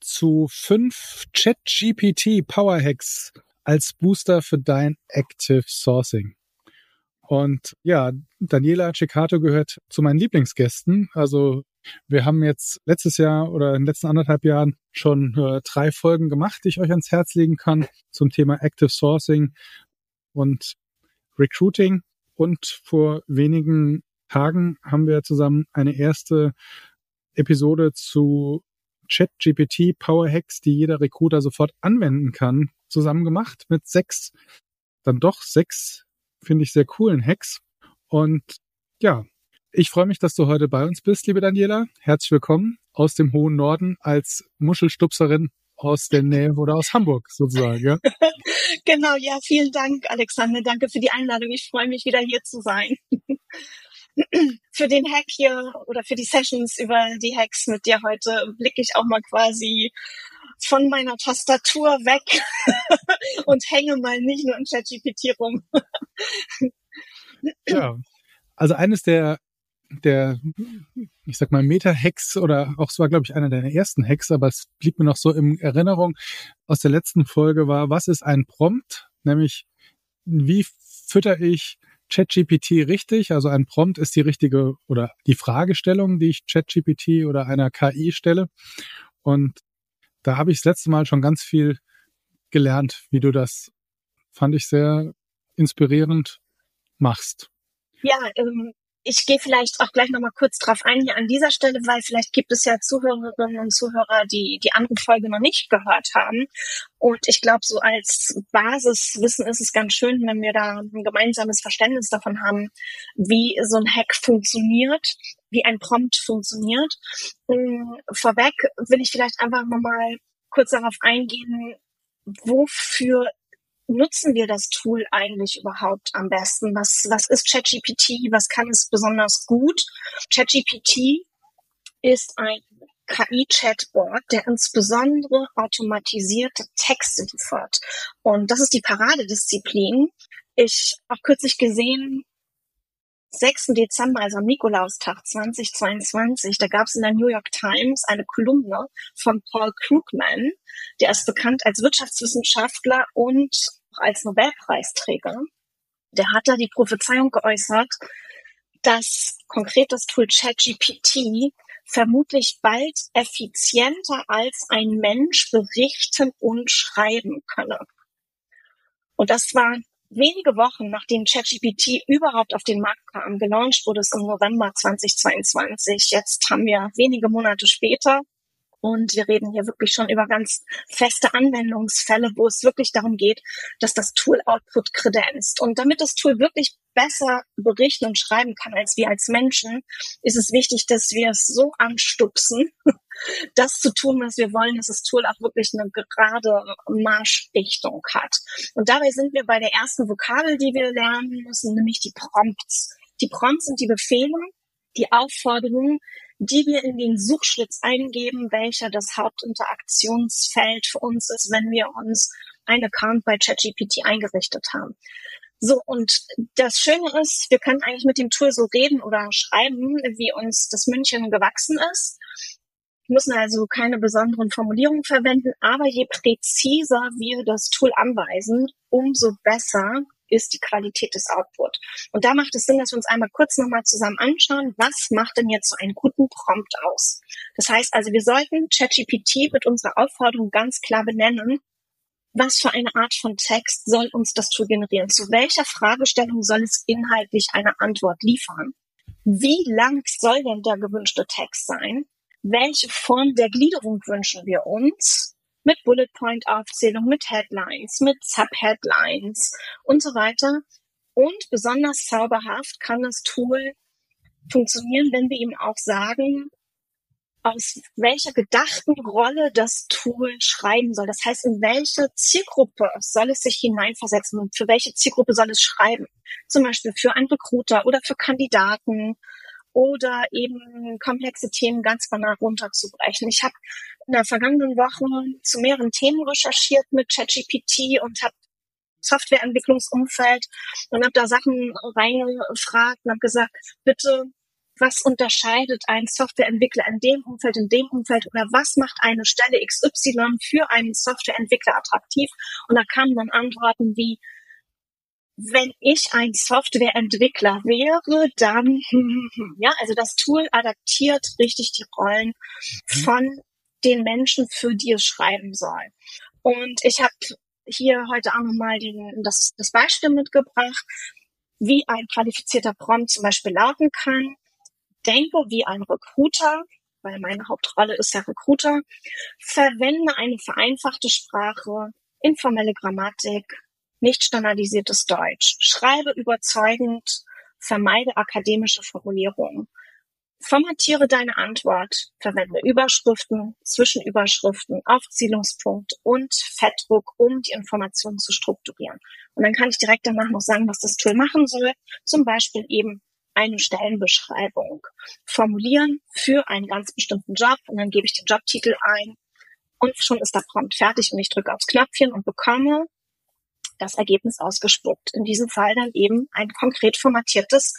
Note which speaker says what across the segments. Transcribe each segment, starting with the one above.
Speaker 1: zu fünf Chat-GPT Power Hacks als Booster für dein Active Sourcing. Und ja, Daniela Ciccato gehört zu meinen Lieblingsgästen. Also wir haben jetzt letztes Jahr oder in den letzten anderthalb Jahren schon äh, drei Folgen gemacht, die ich euch ans Herz legen kann zum Thema Active Sourcing und Recruiting. Und vor wenigen Tagen haben wir zusammen eine erste Episode zu ChatGPT Power Hacks, die jeder Recruiter sofort anwenden kann, zusammen gemacht mit sechs, dann doch sechs, finde ich sehr coolen Hacks. Und ja, ich freue mich, dass du heute bei uns bist, liebe Daniela. Herzlich willkommen aus dem hohen Norden als Muschelstupserin aus der Nähe oder aus Hamburg sozusagen. Ja?
Speaker 2: genau, ja, vielen Dank, Alexander. Danke für die Einladung. Ich freue mich, wieder hier zu sein. Für den Hack hier oder für die Sessions über die Hacks mit dir heute blicke ich auch mal quasi von meiner Tastatur weg und hänge mal nicht nur im ChatGPT rum.
Speaker 1: ja, also eines der der, ich sag mal, Meta-Hacks oder auch es war, glaube ich, einer der ersten Hacks, aber es blieb mir noch so in Erinnerung aus der letzten Folge war, was ist ein Prompt? Nämlich, wie fütter ich ChatGPT richtig? Also ein Prompt ist die richtige oder die Fragestellung, die ich ChatGPT oder einer KI stelle. Und da habe ich das letzte Mal schon ganz viel gelernt, wie du das, fand ich sehr inspirierend, machst.
Speaker 2: Ja, ähm, ich gehe vielleicht auch gleich nochmal kurz drauf ein hier an dieser Stelle, weil vielleicht gibt es ja Zuhörerinnen und Zuhörer, die die andere Folge noch nicht gehört haben. Und ich glaube, so als Basiswissen ist es ganz schön, wenn wir da ein gemeinsames Verständnis davon haben, wie so ein Hack funktioniert, wie ein Prompt funktioniert. Mm, vorweg will ich vielleicht einfach nochmal kurz darauf eingehen, wofür nutzen wir das Tool eigentlich überhaupt am besten? Was, was ist ChatGPT? Was kann es besonders gut? ChatGPT ist ein KI-Chatbot, der insbesondere automatisierte Texte liefert. Und das ist die Paradedisziplin. Ich habe kürzlich gesehen, 6. Dezember, also am Nikolaustag 2022, da gab es in der New York Times eine Kolumne von Paul Krugman, der ist bekannt als Wirtschaftswissenschaftler und als Nobelpreisträger. Der hat da die Prophezeiung geäußert, dass konkret das Tool ChatGPT vermutlich bald effizienter als ein Mensch berichten und schreiben könne. Und das war wenige Wochen nachdem ChatGPT überhaupt auf den Markt kam. Gelauncht wurde es im November 2022. Jetzt haben wir wenige Monate später und wir reden hier wirklich schon über ganz feste Anwendungsfälle, wo es wirklich darum geht, dass das Tool Output kredenzt. Und damit das Tool wirklich besser berichten und schreiben kann als wir als Menschen, ist es wichtig, dass wir es so anstupsen, das zu tun, was wir wollen, dass das Tool auch wirklich eine gerade Marschrichtung hat. Und dabei sind wir bei der ersten Vokabel, die wir lernen müssen, nämlich die Prompts. Die Prompts sind die Befehle, die Aufforderungen, die wir in den Suchschlitz eingeben, welcher das Hauptinteraktionsfeld für uns ist, wenn wir uns ein Account bei ChatGPT eingerichtet haben. So, und das Schöne ist, wir können eigentlich mit dem Tool so reden oder schreiben, wie uns das München gewachsen ist. Wir müssen also keine besonderen Formulierungen verwenden, aber je präziser wir das Tool anweisen, umso besser ist die Qualität des Output. Und da macht es Sinn, dass wir uns einmal kurz nochmal zusammen anschauen, was macht denn jetzt so einen guten Prompt aus? Das heißt also, wir sollten ChatGPT mit unserer Aufforderung ganz klar benennen, was für eine Art von Text soll uns das Tool generieren? Zu welcher Fragestellung soll es inhaltlich eine Antwort liefern? Wie lang soll denn der gewünschte Text sein? Welche Form der Gliederung wünschen wir uns? Mit Bullet Point Aufzählung, mit Headlines, mit Subheadlines und so weiter. Und besonders zauberhaft kann das Tool funktionieren, wenn wir ihm auch sagen, aus welcher gedachten Rolle das Tool schreiben soll. Das heißt, in welche Zielgruppe soll es sich hineinversetzen und für welche Zielgruppe soll es schreiben? Zum Beispiel für einen Recruiter oder für Kandidaten oder eben komplexe Themen ganz banal runterzubrechen. Ich habe in der vergangenen Woche zu mehreren Themen recherchiert mit ChatGPT und habe Softwareentwicklungsumfeld und habe da Sachen reingefragt und habe gesagt, bitte was unterscheidet ein Softwareentwickler in dem Umfeld, in dem Umfeld oder was macht eine Stelle XY für einen Softwareentwickler attraktiv? Und da kamen dann Antworten wie, wenn ich ein Softwareentwickler wäre, dann, ja, also das Tool adaptiert richtig die Rollen mhm. von den Menschen, für die es schreiben soll. Und ich habe hier heute auch nochmal das, das Beispiel mitgebracht, wie ein qualifizierter Prompt zum Beispiel lauten kann denke wie ein Recruiter, weil meine Hauptrolle ist ja Recruiter, verwende eine vereinfachte Sprache, informelle Grammatik, nicht standardisiertes Deutsch, schreibe überzeugend, vermeide akademische Formulierungen. Formatiere deine Antwort, verwende Überschriften, Zwischenüberschriften, Aufzählungspunkt und Fettdruck, um die Informationen zu strukturieren. Und dann kann ich direkt danach noch sagen, was das Tool machen soll. Zum Beispiel eben eine Stellenbeschreibung formulieren für einen ganz bestimmten Job und dann gebe ich den Jobtitel ein und schon ist der Prompt fertig und ich drücke aufs Knöpfchen und bekomme das Ergebnis ausgespuckt. In diesem Fall dann eben ein konkret formatiertes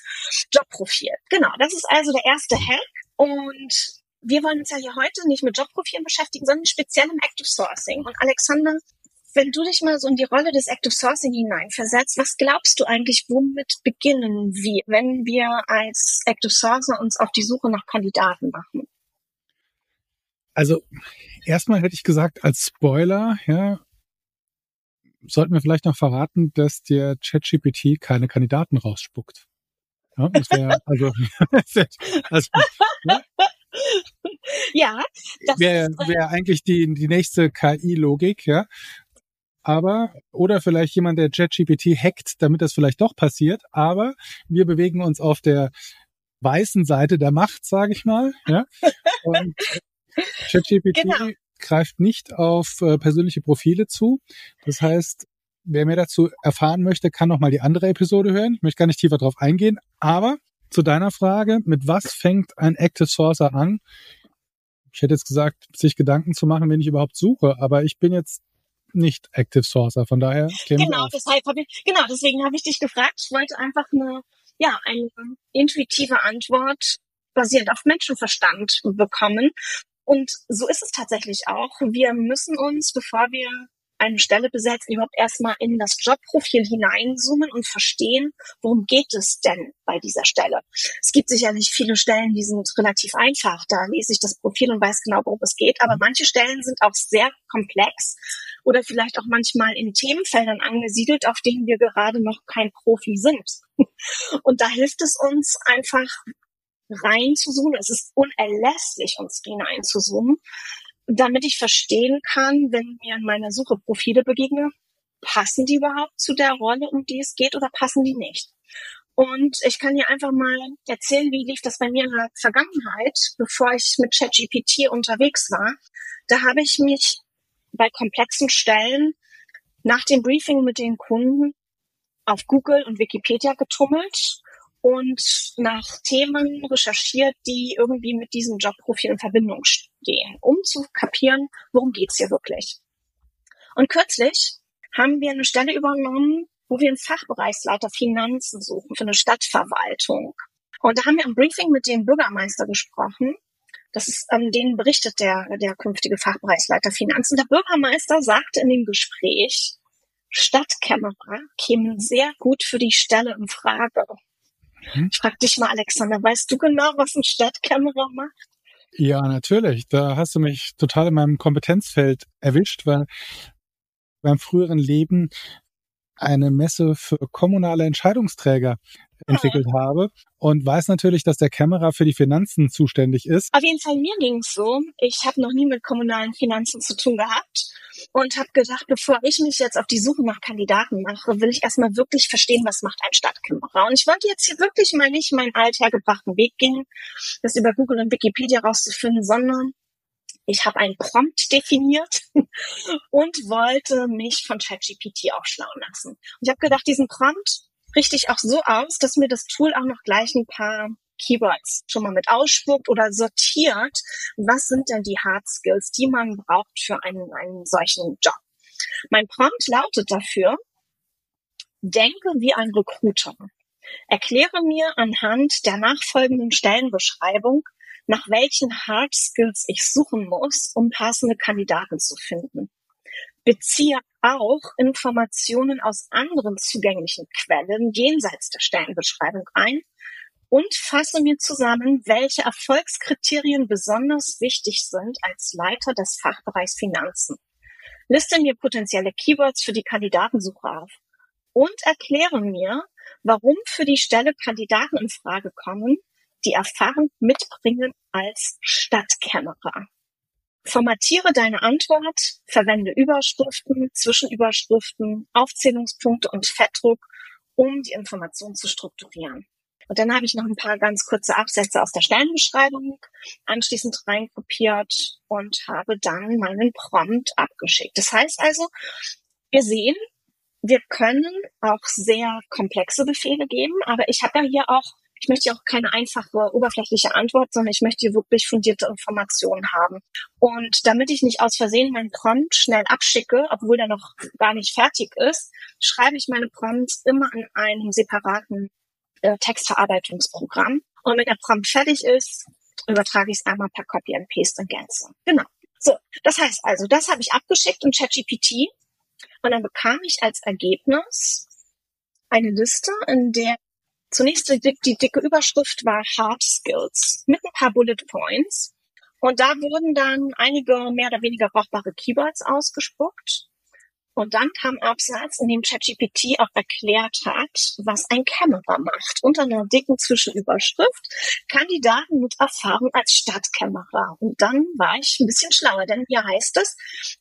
Speaker 2: Jobprofil. Genau, das ist also der erste Hack und wir wollen uns ja hier heute nicht mit Jobprofilen beschäftigen, sondern speziell im Active Sourcing. Und Alexander, wenn du dich mal so in die Rolle des Active Sourcing hineinversetzt, was glaubst du eigentlich, womit beginnen wir, wenn wir als Active Sourcer uns auf die Suche nach Kandidaten machen?
Speaker 1: Also erstmal hätte ich gesagt, als Spoiler, ja, sollten wir vielleicht noch verraten, dass der ChatGPT keine Kandidaten rausspuckt. Ja, das wäre also, also
Speaker 2: ja, ja
Speaker 1: das wäre wär eigentlich die, die nächste KI-Logik, ja aber oder vielleicht jemand, der ChatGPT hackt, damit das vielleicht doch passiert. Aber wir bewegen uns auf der weißen Seite der Macht, sage ich mal. Ja? Und ChatGPT genau. Greift nicht auf äh, persönliche Profile zu. Das heißt, wer mehr dazu erfahren möchte, kann noch mal die andere Episode hören. Ich möchte gar nicht tiefer drauf eingehen. Aber zu deiner Frage, mit was fängt ein Active Sourcer an? Ich hätte jetzt gesagt, sich Gedanken zu machen, wen ich überhaupt suche. Aber ich bin jetzt nicht Active Sourcer. Von daher
Speaker 2: genau, deshalb habe ich genau deswegen habe ich dich gefragt. Ich wollte einfach eine ja eine intuitive Antwort basierend auf Menschenverstand bekommen. Und so ist es tatsächlich auch. Wir müssen uns, bevor wir eine Stelle besetzen, überhaupt erstmal in das Jobprofil hineinzoomen und verstehen, worum geht es denn bei dieser Stelle. Es gibt sicherlich viele Stellen, die sind relativ einfach. Da lese ich das Profil und weiß genau, worum es geht. Aber manche Stellen sind auch sehr komplex oder vielleicht auch manchmal in Themenfeldern angesiedelt, auf denen wir gerade noch kein Profi sind. Und da hilft es uns einfach reinzuzoomen. Es ist unerlässlich, uns hineinzuzoomen damit ich verstehen kann, wenn mir in meiner Suche Profile begegnen, passen die überhaupt zu der Rolle, um die es geht, oder passen die nicht? Und ich kann hier einfach mal erzählen, wie lief das bei mir in der Vergangenheit, bevor ich mit ChatGPT unterwegs war. Da habe ich mich bei komplexen Stellen nach dem Briefing mit den Kunden auf Google und Wikipedia getummelt und nach Themen recherchiert, die irgendwie mit diesem Jobprofil in Verbindung stehen, um zu kapieren, worum geht's hier wirklich. Und kürzlich haben wir eine Stelle übernommen, wo wir einen Fachbereichsleiter Finanzen suchen für eine Stadtverwaltung. Und da haben wir im Briefing mit dem Bürgermeister gesprochen. Das ist, ähm, denen berichtet der, der künftige Fachbereichsleiter Finanzen. Der Bürgermeister sagte in dem Gespräch, Stadtkämmerer kämen sehr gut für die Stelle in Frage. Ich frag dich mal, Alexander, weißt du genau, was ein Stadtkämmerer macht?
Speaker 1: Ja, natürlich. Da hast du mich total in meinem Kompetenzfeld erwischt, weil beim früheren Leben eine Messe für kommunale Entscheidungsträger entwickelt habe und weiß natürlich, dass der Kämmerer für die Finanzen zuständig ist.
Speaker 2: Auf jeden Fall, mir ging es so. Ich habe noch nie mit kommunalen Finanzen zu tun gehabt und habe gedacht, bevor ich mich jetzt auf die Suche nach Kandidaten mache, will ich erstmal wirklich verstehen, was macht ein Stadtkämmerer. Und ich wollte jetzt hier wirklich mal nicht meinen althergebrachten Weg gehen, das über Google und Wikipedia rauszufinden, sondern ich habe einen Prompt definiert und wollte mich von ChatGPT auch schlauen lassen. Und ich habe gedacht, diesen Prompt richte ich auch so aus, dass mir das Tool auch noch gleich ein paar Keywords schon mal mit ausspuckt oder sortiert, was sind denn die Hard Skills, die man braucht für einen, einen solchen Job. Mein Prompt lautet dafür, denke wie ein Recruiter. Erkläre mir anhand der nachfolgenden Stellenbeschreibung, nach welchen Hard Skills ich suchen muss, um passende Kandidaten zu finden. Beziehe auch Informationen aus anderen zugänglichen Quellen jenseits der Stellenbeschreibung ein und fasse mir zusammen, welche Erfolgskriterien besonders wichtig sind als Leiter des Fachbereichs Finanzen. Liste mir potenzielle Keywords für die Kandidatensuche auf und erkläre mir, warum für die Stelle Kandidaten in Frage kommen, die Erfahrung mitbringen als Stadtkämmerer. Formatiere deine Antwort, verwende Überschriften, Zwischenüberschriften, Aufzählungspunkte und Fettdruck, um die Information zu strukturieren. Und dann habe ich noch ein paar ganz kurze Absätze aus der Stellenbeschreibung anschließend reinkopiert und habe dann meinen Prompt abgeschickt. Das heißt also, wir sehen, wir können auch sehr komplexe Befehle geben, aber ich habe ja hier auch ich möchte auch keine einfache, oberflächliche Antwort, sondern ich möchte wirklich fundierte Informationen haben. Und damit ich nicht aus Versehen meinen Prompt schnell abschicke, obwohl der noch gar nicht fertig ist, schreibe ich meine Prompts immer in einem separaten äh, Textverarbeitungsprogramm. Und wenn der Prompt fertig ist, übertrage ich es einmal per Copy and Paste in Gänze. Genau. So, das heißt also, das habe ich abgeschickt in ChatGPT und dann bekam ich als Ergebnis eine Liste, in der Zunächst die, die dicke Überschrift war Hard Skills mit ein paar Bullet Points. Und da wurden dann einige mehr oder weniger brauchbare Keywords ausgespuckt. Und dann kam Absatz, in dem ChatGPT auch erklärt hat, was ein Kämmerer macht. Unter einer dicken Zwischenüberschrift Kandidaten mit Erfahrung als Stadtkämmerer. Und dann war ich ein bisschen schlauer, denn hier heißt es,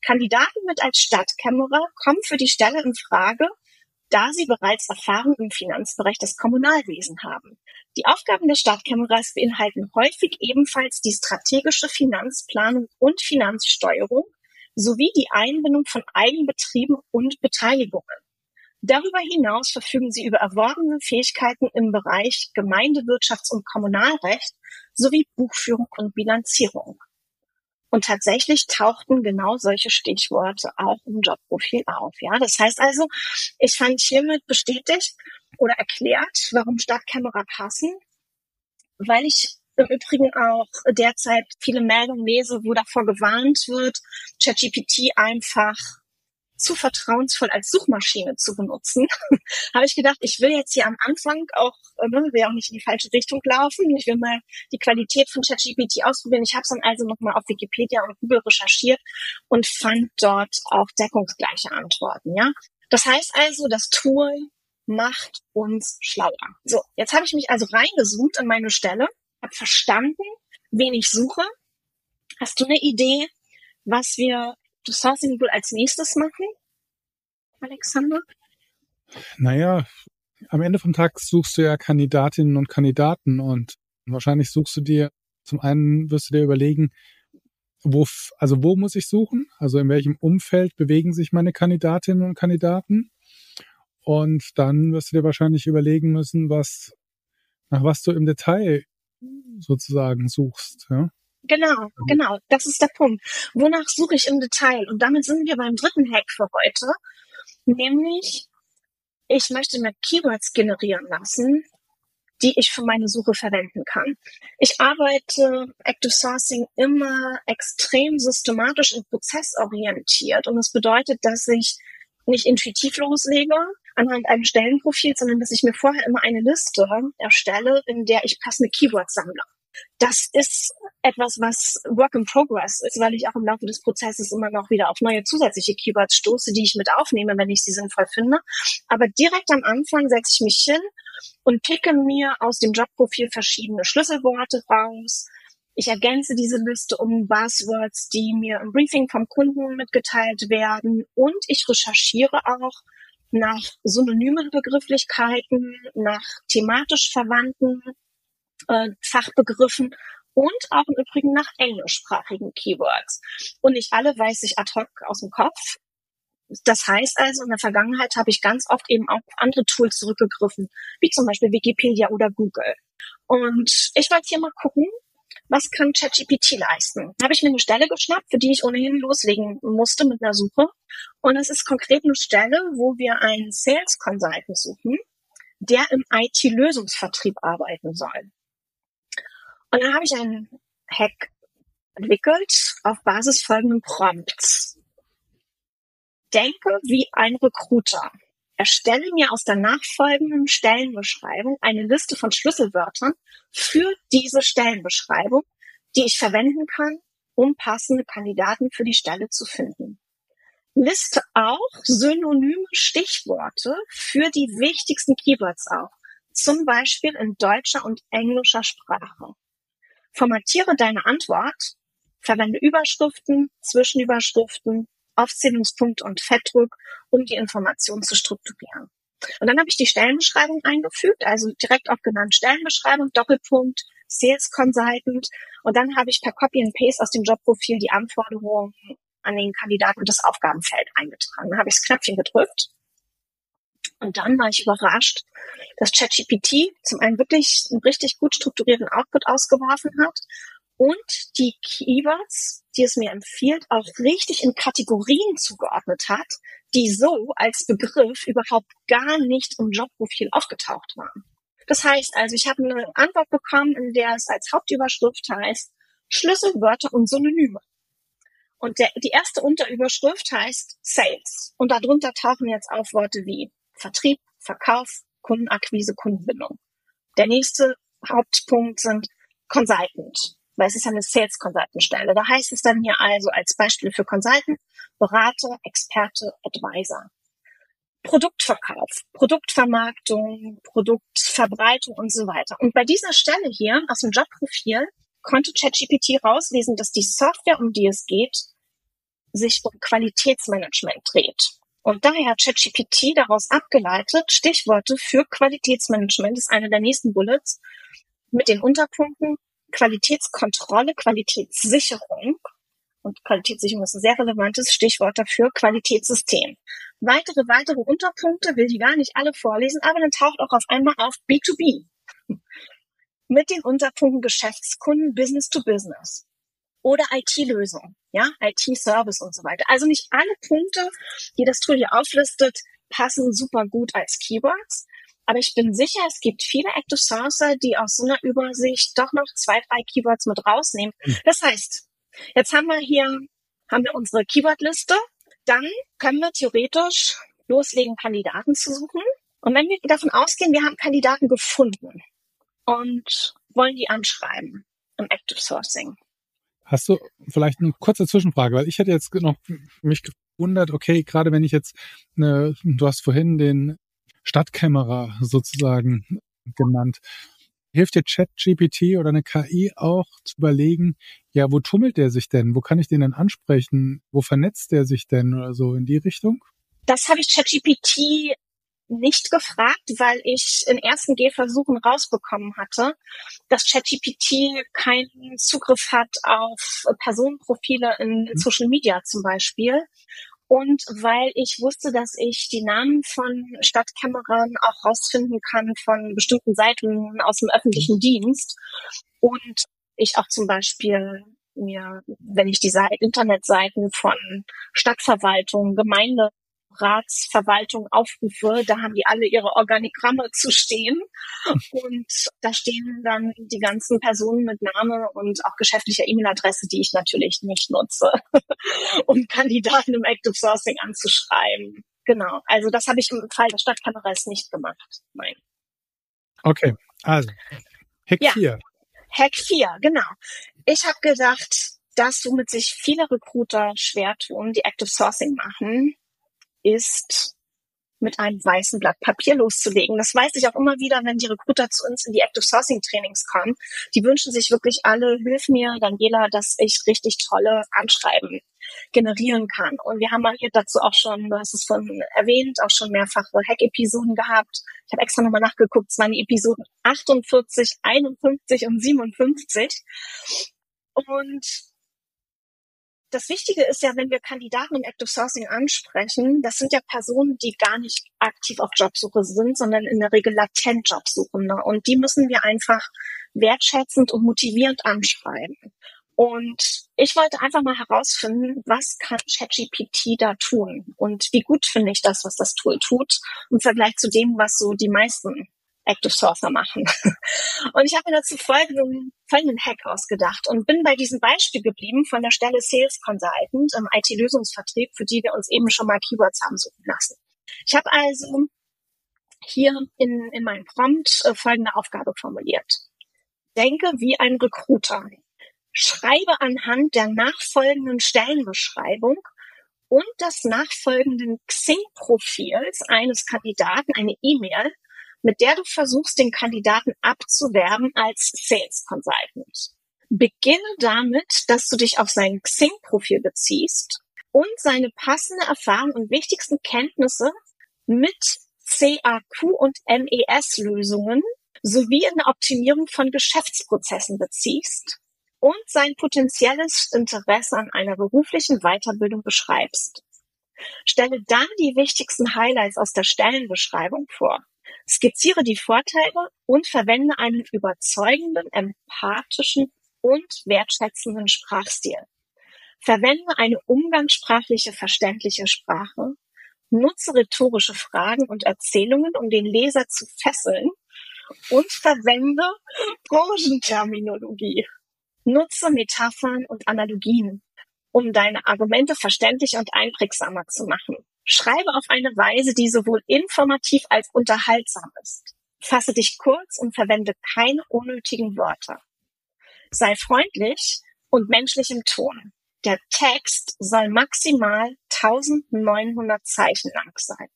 Speaker 2: Kandidaten mit als Stadtkämmerer kommen für die Stelle in Frage, da sie bereits Erfahrung im Finanzbereich des Kommunalwesen haben. Die Aufgaben der Stadtkameras beinhalten häufig ebenfalls die strategische Finanzplanung und Finanzsteuerung sowie die Einbindung von Eigenbetrieben und Beteiligungen. Darüber hinaus verfügen sie über erworbene Fähigkeiten im Bereich Gemeindewirtschafts- und Kommunalrecht sowie Buchführung und Bilanzierung. Und tatsächlich tauchten genau solche Stichworte auch im Jobprofil auf. Ja, das heißt also, ich fand hiermit bestätigt oder erklärt, warum Stadtkamera passen, weil ich im Übrigen auch derzeit viele Meldungen lese, wo davor gewarnt wird, ChatGPT einfach zu vertrauensvoll als Suchmaschine zu benutzen, habe ich gedacht, ich will jetzt hier am Anfang auch, äh, ne, will auch nicht in die falsche Richtung laufen. Ich will mal die Qualität von ChatGPT ausprobieren. Ich habe es dann also nochmal auf Wikipedia und Google recherchiert und fand dort auch deckungsgleiche Antworten. Ja, das heißt also, das Tool macht uns schlauer. So, jetzt habe ich mich also reingezoomt in meine Stelle, habe verstanden, wen ich suche. Hast du eine Idee, was wir du Sourcing wohl als nächstes machen, Alexander?
Speaker 1: Naja, am Ende vom Tag suchst du ja Kandidatinnen und Kandidaten und wahrscheinlich suchst du dir, zum einen wirst du dir überlegen, wo, also wo muss ich suchen? Also in welchem Umfeld bewegen sich meine Kandidatinnen und Kandidaten? Und dann wirst du dir wahrscheinlich überlegen müssen, was, nach was du im Detail sozusagen suchst. Ja?
Speaker 2: Genau, genau. Das ist der Punkt. Wonach suche ich im Detail? Und damit sind wir beim dritten Hack für heute. Nämlich, ich möchte mir Keywords generieren lassen, die ich für meine Suche verwenden kann. Ich arbeite Active Sourcing immer extrem systematisch und prozessorientiert. Und das bedeutet, dass ich nicht intuitiv loslege anhand eines Stellenprofils, sondern dass ich mir vorher immer eine Liste erstelle, in der ich passende Keywords sammle. Das ist etwas, was Work in Progress ist, weil ich auch im Laufe des Prozesses immer noch wieder auf neue zusätzliche Keywords stoße, die ich mit aufnehme, wenn ich sie sinnvoll finde. Aber direkt am Anfang setze ich mich hin und picke mir aus dem Jobprofil verschiedene Schlüsselworte raus. Ich ergänze diese Liste um Buzzwords, die mir im Briefing vom Kunden mitgeteilt werden und ich recherchiere auch nach synonymen Begrifflichkeiten, nach thematisch verwandten äh, Fachbegriffen und auch im Übrigen nach englischsprachigen Keywords. Und nicht alle weiß ich ad hoc aus dem Kopf. Das heißt also, in der Vergangenheit habe ich ganz oft eben auch auf andere Tools zurückgegriffen, wie zum Beispiel Wikipedia oder Google. Und ich wollte hier mal gucken, was kann ChatGPT leisten? Da habe ich mir eine Stelle geschnappt, für die ich ohnehin loslegen musste mit einer Suche. Und es ist konkret eine Stelle, wo wir einen Sales Consultant suchen, der im IT-Lösungsvertrieb arbeiten soll. Und dann habe ich einen Hack entwickelt auf Basis folgenden Prompts. Denke wie ein Recruiter. Erstelle mir aus der nachfolgenden Stellenbeschreibung eine Liste von Schlüsselwörtern für diese Stellenbeschreibung, die ich verwenden kann, um passende Kandidaten für die Stelle zu finden. Liste auch synonyme Stichworte für die wichtigsten Keywords auf, zum Beispiel in deutscher und englischer Sprache. Formatiere deine Antwort, verwende Überschriften, Zwischenüberschriften, Aufzählungspunkt und Fettdruck, um die Information zu strukturieren. Und dann habe ich die Stellenbeschreibung eingefügt, also direkt auch genannt Stellenbeschreibung, Doppelpunkt, Sales Consultant. Und dann habe ich per Copy and Paste aus dem Jobprofil die Anforderungen an den Kandidaten und das Aufgabenfeld eingetragen. Dann habe ich das Knöpfchen gedrückt und dann war ich überrascht, dass ChatGPT zum einen wirklich einen richtig gut strukturierten Output ausgeworfen hat und die Keywords, die es mir empfiehlt, auch richtig in Kategorien zugeordnet hat, die so als Begriff überhaupt gar nicht im Jobprofil aufgetaucht waren. Das heißt also, ich habe eine Antwort bekommen, in der es als Hauptüberschrift heißt Schlüsselwörter und Synonyme. Und der, die erste Unterüberschrift heißt Sales. Und darunter tauchen jetzt auf Worte wie Vertrieb, Verkauf, Kundenakquise, Kundenbindung. Der nächste Hauptpunkt sind Consultant, weil es ist eine Sales Consultant Stelle. Da heißt es dann hier also als Beispiel für Consultant Berater, Experte, Advisor. Produktverkauf, Produktvermarktung, Produktverbreitung und so weiter. Und bei dieser Stelle hier aus dem Jobprofil konnte ChatGPT rauslesen, dass die Software, um die es geht, sich um Qualitätsmanagement dreht. Und daher hat ChatGPT daraus abgeleitet, Stichworte für Qualitätsmanagement ist eine der nächsten Bullets mit den Unterpunkten Qualitätskontrolle, Qualitätssicherung. Und Qualitätssicherung ist ein sehr relevantes Stichwort dafür, Qualitätssystem. Weitere, weitere Unterpunkte will ich gar nicht alle vorlesen, aber dann taucht auch auf einmal auf B2B. Mit den Unterpunkten Geschäftskunden, Business to Business oder IT-Lösung, ja, IT-Service und so weiter. Also nicht alle Punkte, die das Tool hier auflistet, passen super gut als Keywords. Aber ich bin sicher, es gibt viele Active Sourcer, die aus so einer Übersicht doch noch zwei, drei Keywords mit rausnehmen. Hm. Das heißt, jetzt haben wir hier, haben wir unsere Keywordliste. Dann können wir theoretisch loslegen, Kandidaten zu suchen. Und wenn wir davon ausgehen, wir haben Kandidaten gefunden und wollen die anschreiben im Active Sourcing,
Speaker 1: Hast du vielleicht eine kurze Zwischenfrage, weil ich hätte jetzt noch mich gewundert, okay, gerade wenn ich jetzt eine, du hast vorhin den Stadtkämmerer sozusagen genannt. Hilft dir ChatGPT oder eine KI auch zu überlegen, ja, wo tummelt der sich denn? Wo kann ich den denn ansprechen? Wo vernetzt der sich denn oder so in die Richtung?
Speaker 2: Das habe ich ChatGPT nicht gefragt, weil ich in ersten Gehversuchen rausbekommen hatte, dass ChatGPT keinen Zugriff hat auf Personenprofile in mhm. Social Media zum Beispiel. Und weil ich wusste, dass ich die Namen von Stadtkameran auch rausfinden kann von bestimmten Seiten aus dem öffentlichen mhm. Dienst. Und ich auch zum Beispiel mir, wenn ich die Seite, Internetseiten von Stadtverwaltung, Gemeinde Ratsverwaltung aufrufe, da haben die alle ihre Organigramme zu stehen. Und da stehen dann die ganzen Personen mit Name und auch geschäftlicher E-Mail-Adresse, die ich natürlich nicht nutze, um Kandidaten im Active Sourcing anzuschreiben. Genau. Also das habe ich im Fall der Stadtkameras nicht gemacht. Nein.
Speaker 1: Okay. Also, Hack ja. 4.
Speaker 2: Hack 4, genau. Ich habe gedacht, das, womit sich viele Recruiter schwer tun, die Active Sourcing machen, ist mit einem weißen Blatt Papier loszulegen. Das weiß ich auch immer wieder, wenn die Recruiter zu uns in die Active Sourcing Trainings kommen. Die wünschen sich wirklich alle, hilf mir, Daniela, dass ich richtig tolle Anschreiben generieren kann. Und wir haben hier dazu auch schon, du hast es von erwähnt, auch schon mehrfache Hack-Episoden gehabt. Ich habe extra nochmal nachgeguckt, es waren die Episoden 48, 51 und 57. Und das Wichtige ist ja, wenn wir Kandidaten im Active Sourcing ansprechen, das sind ja Personen, die gar nicht aktiv auf Jobsuche sind, sondern in der Regel latent Jobsuchende. Und die müssen wir einfach wertschätzend und motivierend anschreiben. Und ich wollte einfach mal herausfinden, was kann ChatGPT da tun und wie gut finde ich das, was das Tool tut im Vergleich zu dem, was so die meisten Active Sourcer machen. Und ich habe mir dazu folgenden, folgenden Hack ausgedacht und bin bei diesem Beispiel geblieben von der Stelle Sales Consultant im IT-Lösungsvertrieb, für die wir uns eben schon mal Keywords haben suchen lassen. Ich habe also hier in, in meinem Prompt äh, folgende Aufgabe formuliert. Denke wie ein Recruiter. Schreibe anhand der nachfolgenden Stellenbeschreibung und des nachfolgenden Xing-Profils eines Kandidaten eine E-Mail mit der du versuchst, den Kandidaten abzuwerben als Sales Consultant. Beginne damit, dass du dich auf sein Xing-Profil beziehst und seine passende Erfahrung und wichtigsten Kenntnisse mit CAQ und MES-Lösungen sowie in der Optimierung von Geschäftsprozessen beziehst und sein potenzielles Interesse an einer beruflichen Weiterbildung beschreibst. Stelle dann die wichtigsten Highlights aus der Stellenbeschreibung vor. Skizziere die Vorteile und verwende einen überzeugenden, empathischen und wertschätzenden Sprachstil. Verwende eine umgangssprachliche, verständliche Sprache. Nutze rhetorische Fragen und Erzählungen, um den Leser zu fesseln. Und verwende Branchenterminologie. Nutze Metaphern und Analogien, um deine Argumente verständlich und einprägsamer zu machen. Schreibe auf eine Weise, die sowohl informativ als unterhaltsam ist. Fasse dich kurz und verwende keine unnötigen Wörter. Sei freundlich und menschlich im Ton. Der Text soll maximal 1900 Zeichen lang sein.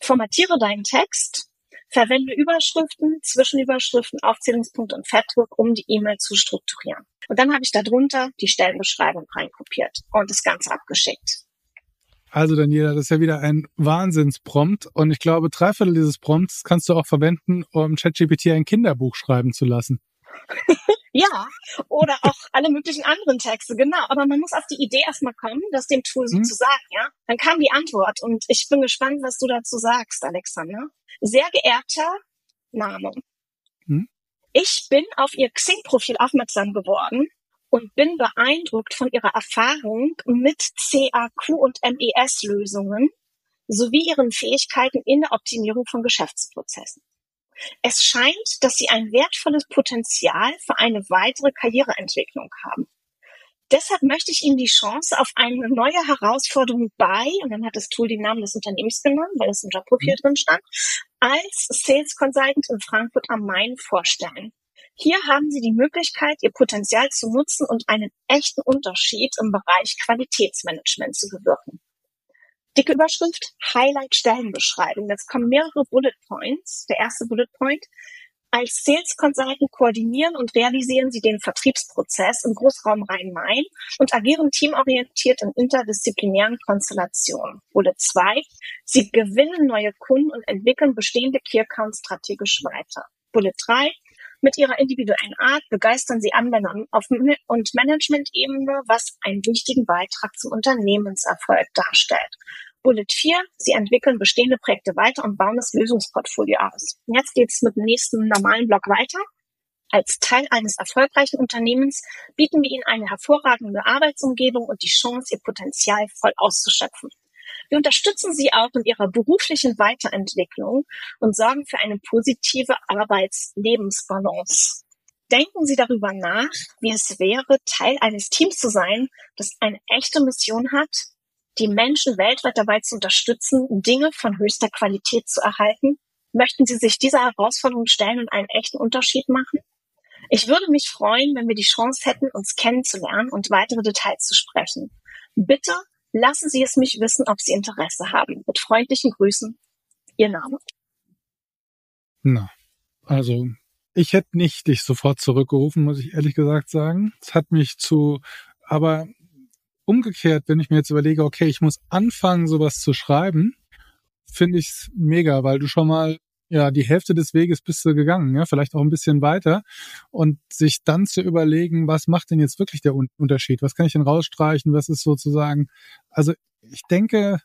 Speaker 2: Formatiere deinen Text, verwende Überschriften, Zwischenüberschriften, Aufzählungspunkte und Fettdruck, um die E-Mail zu strukturieren. Und dann habe ich darunter die Stellenbeschreibung reinkopiert und das Ganze abgeschickt.
Speaker 1: Also Daniela, das ist ja wieder ein Wahnsinnsprompt und ich glaube, drei Viertel dieses Prompts kannst du auch verwenden, um ChatGPT ein Kinderbuch schreiben zu lassen.
Speaker 2: ja, oder auch alle möglichen anderen Texte, genau. Aber man muss auf die Idee erstmal kommen, das dem Tool so hm. zu sagen, ja. Dann kam die Antwort und ich bin gespannt, was du dazu sagst, Alexander. Sehr geehrter Name. Hm? Ich bin auf Ihr Xing-Profil aufmerksam geworden und bin beeindruckt von ihrer Erfahrung mit CAQ und MES-Lösungen sowie ihren Fähigkeiten in der Optimierung von Geschäftsprozessen. Es scheint, dass sie ein wertvolles Potenzial für eine weitere Karriereentwicklung haben. Deshalb möchte ich Ihnen die Chance auf eine neue Herausforderung bei, und dann hat das Tool den Namen des Unternehmens genommen, weil es im Jobprofil mhm. drin stand, als Sales Consultant in Frankfurt am Main vorstellen. Hier haben Sie die Möglichkeit, Ihr Potenzial zu nutzen und einen echten Unterschied im Bereich Qualitätsmanagement zu bewirken. Dicke Überschrift, Highlight Stellenbeschreibung. Jetzt kommen mehrere Bullet Points. Der erste Bullet Point. Als Sales Consultant koordinieren und realisieren Sie den Vertriebsprozess im Großraum Rhein-Main und agieren teamorientiert in interdisziplinären Konstellationen. Bullet 2. Sie gewinnen neue Kunden und entwickeln bestehende Key Accounts strategisch weiter. Bullet 3. Mit ihrer individuellen Art begeistern sie Anwender auf und Management-Ebene, was einen wichtigen Beitrag zum Unternehmenserfolg darstellt. Bullet 4, sie entwickeln bestehende Projekte weiter und bauen das Lösungsportfolio aus. Jetzt geht's mit dem nächsten normalen Block weiter. Als Teil eines erfolgreichen Unternehmens bieten wir ihnen eine hervorragende Arbeitsumgebung und die Chance, ihr Potenzial voll auszuschöpfen. Wir unterstützen Sie auch in Ihrer beruflichen Weiterentwicklung und sorgen für eine positive Arbeitslebensbalance. Denken Sie darüber nach, wie es wäre, Teil eines Teams zu sein, das eine echte Mission hat, die Menschen weltweit dabei zu unterstützen, Dinge von höchster Qualität zu erhalten? Möchten Sie sich dieser Herausforderung stellen und einen echten Unterschied machen? Ich würde mich freuen, wenn wir die Chance hätten, uns kennenzulernen und weitere Details zu sprechen. Bitte lassen Sie es mich wissen, ob Sie Interesse haben. Mit freundlichen Grüßen, Ihr Name.
Speaker 1: Na, also ich hätte nicht dich sofort zurückgerufen, muss ich ehrlich gesagt sagen. Es hat mich zu, aber umgekehrt, wenn ich mir jetzt überlege, okay, ich muss anfangen, sowas zu schreiben, finde ich es mega, weil du schon mal ja die Hälfte des Weges bist du gegangen, ja, vielleicht auch ein bisschen weiter und sich dann zu überlegen, was macht denn jetzt wirklich der Unterschied? Was kann ich denn rausstreichen? Was ist sozusagen? Also ich denke,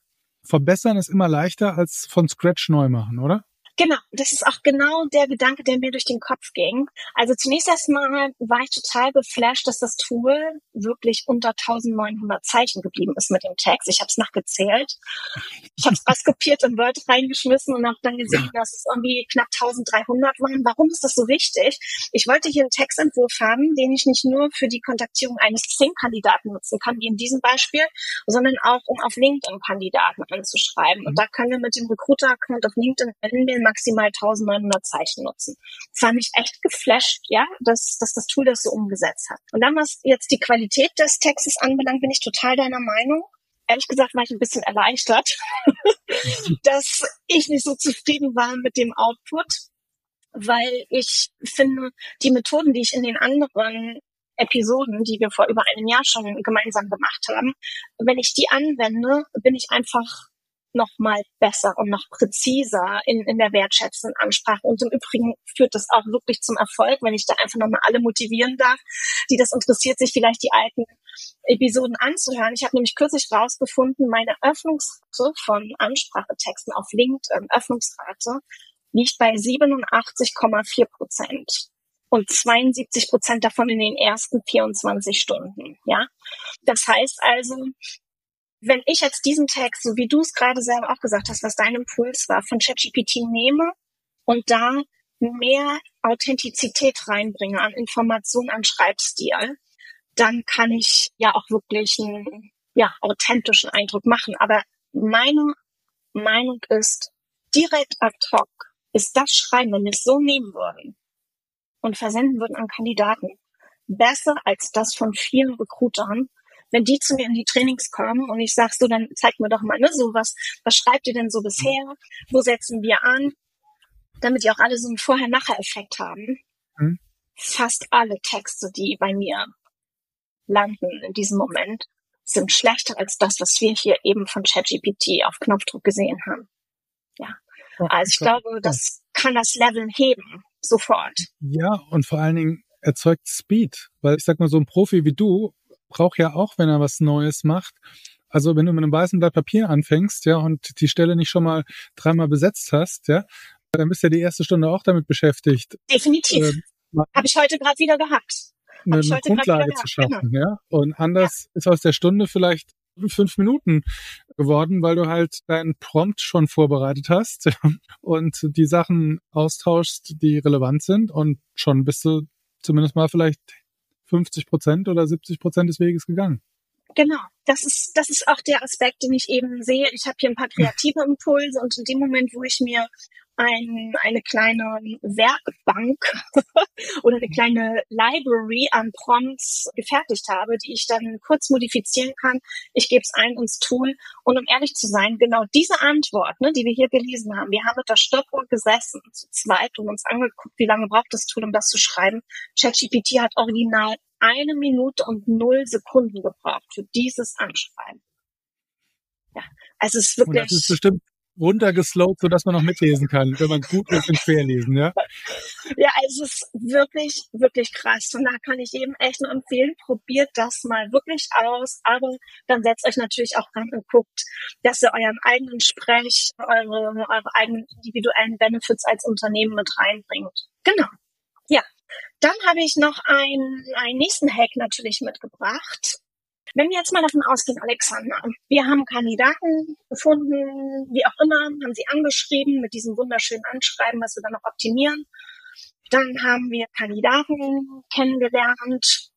Speaker 1: verbessern ist immer leichter als von Scratch neu machen, oder?
Speaker 2: Genau, das ist auch genau der Gedanke, der mir durch den Kopf ging. Also zunächst erstmal war ich total geflasht, dass das Tool wirklich unter 1900 Zeichen geblieben ist mit dem Text. Ich habe es nachgezählt. Ich habe es rauskopiert in Word reingeschmissen und habe dann gesehen, dass es irgendwie knapp 1300 waren. Warum ist das so wichtig? Ich wollte hier einen Textentwurf haben, den ich nicht nur für die Kontaktierung eines Xing-Kandidaten nutzen kann, wie in diesem Beispiel, sondern auch, um auf LinkedIn Kandidaten anzuschreiben. Und da können wir mit dem Recruiter-Account auf LinkedIn maximal 1900 Zeichen nutzen. Das war mich echt geflasht, ja, dass, dass das Tool das so umgesetzt hat. Und dann, was jetzt die Qualität des Textes anbelangt, bin ich total deiner Meinung. Ehrlich gesagt war ich ein bisschen erleichtert, dass ich nicht so zufrieden war mit dem Output, weil ich finde, die Methoden, die ich in den anderen Episoden, die wir vor über einem Jahr schon gemeinsam gemacht haben, wenn ich die anwende, bin ich einfach noch mal besser und noch präziser in, in der wertschätzenden Ansprache. Und im Übrigen führt das auch wirklich zum Erfolg, wenn ich da einfach noch mal alle motivieren darf, die das interessiert, sich vielleicht die alten Episoden anzuhören. Ich habe nämlich kürzlich rausgefunden, meine Öffnungsrate von Ansprachetexten auf LinkedIn, Öffnungsrate, liegt bei 87,4 Prozent und 72 Prozent davon in den ersten 24 Stunden. Ja, das heißt also, wenn ich jetzt diesen Text, so wie du es gerade selber auch gesagt hast, was dein Impuls war, von ChatGPT nehme und da mehr Authentizität reinbringe an Informationen, an Schreibstil, dann kann ich ja auch wirklich einen ja, authentischen Eindruck machen. Aber meine Meinung ist, direkt ad hoc ist das Schreiben, wenn wir es so nehmen würden und versenden würden an Kandidaten, besser als das von vielen Recruitern, wenn die zu mir in die Trainings kommen und ich sag so, dann zeig mir doch mal, ne, so was, was schreibt ihr denn so bisher? Wo setzen wir an? Damit die auch alle so einen Vorher-Nachher-Effekt haben. Mhm. Fast alle Texte, die bei mir landen in diesem Moment, sind schlechter als das, was wir hier eben von ChatGPT auf Knopfdruck gesehen haben. Ja. Also ich glaube, das kann das Level heben, sofort.
Speaker 1: Ja, und vor allen Dingen erzeugt Speed, weil ich sag mal, so ein Profi wie du braucht ja auch, wenn er was Neues macht, also wenn du mit einem weißen Blatt Papier anfängst, ja, und die Stelle nicht schon mal dreimal besetzt hast, ja, dann bist du ja die erste Stunde auch damit beschäftigt.
Speaker 2: Definitiv. Äh, Habe ich heute gerade wieder gehabt.
Speaker 1: Eine, eine Grundlage zu schaffen, genau. ja. Und anders ja. ist aus der Stunde vielleicht fünf Minuten geworden, weil du halt deinen Prompt schon vorbereitet hast und die Sachen austauschst, die relevant sind und schon bist du zumindest mal vielleicht 50 Prozent oder 70 Prozent des Weges gegangen.
Speaker 2: Genau, das ist, das ist auch der Aspekt, den ich eben sehe. Ich habe hier ein paar kreative Impulse und in dem Moment, wo ich mir ein, eine kleine Werkbank oder eine kleine Library an Prompts gefertigt habe, die ich dann kurz modifizieren kann. Ich gebe es ein ins Tool und um ehrlich zu sein, genau diese Antwort, ne, die wir hier gelesen haben, wir haben mit der Stoppuhr gesessen zu zweit und uns angeguckt, wie lange braucht das Tool, um das zu schreiben. ChatGPT hat original eine Minute und null Sekunden gebraucht für dieses Anschreiben. Ja, also es ist wirklich. Und
Speaker 1: das ist bestimmt runtergeslowt, so dass man noch mitlesen kann, wenn man gut ist im Querlesen, ja?
Speaker 2: Ja, es ist wirklich, wirklich krass. Und da kann ich eben echt nur empfehlen, probiert das mal wirklich aus, aber dann setzt euch natürlich auch ran und guckt, dass ihr euren eigenen Sprech, eure, eure eigenen individuellen Benefits als Unternehmen mit reinbringt. Genau. Ja. Dann habe ich noch einen, einen nächsten Hack natürlich mitgebracht. Wenn wir jetzt mal davon ausgehen, Alexander, wir haben Kandidaten gefunden, wie auch immer, haben sie angeschrieben mit diesem wunderschönen Anschreiben, was wir dann noch optimieren. Dann haben wir Kandidaten kennengelernt.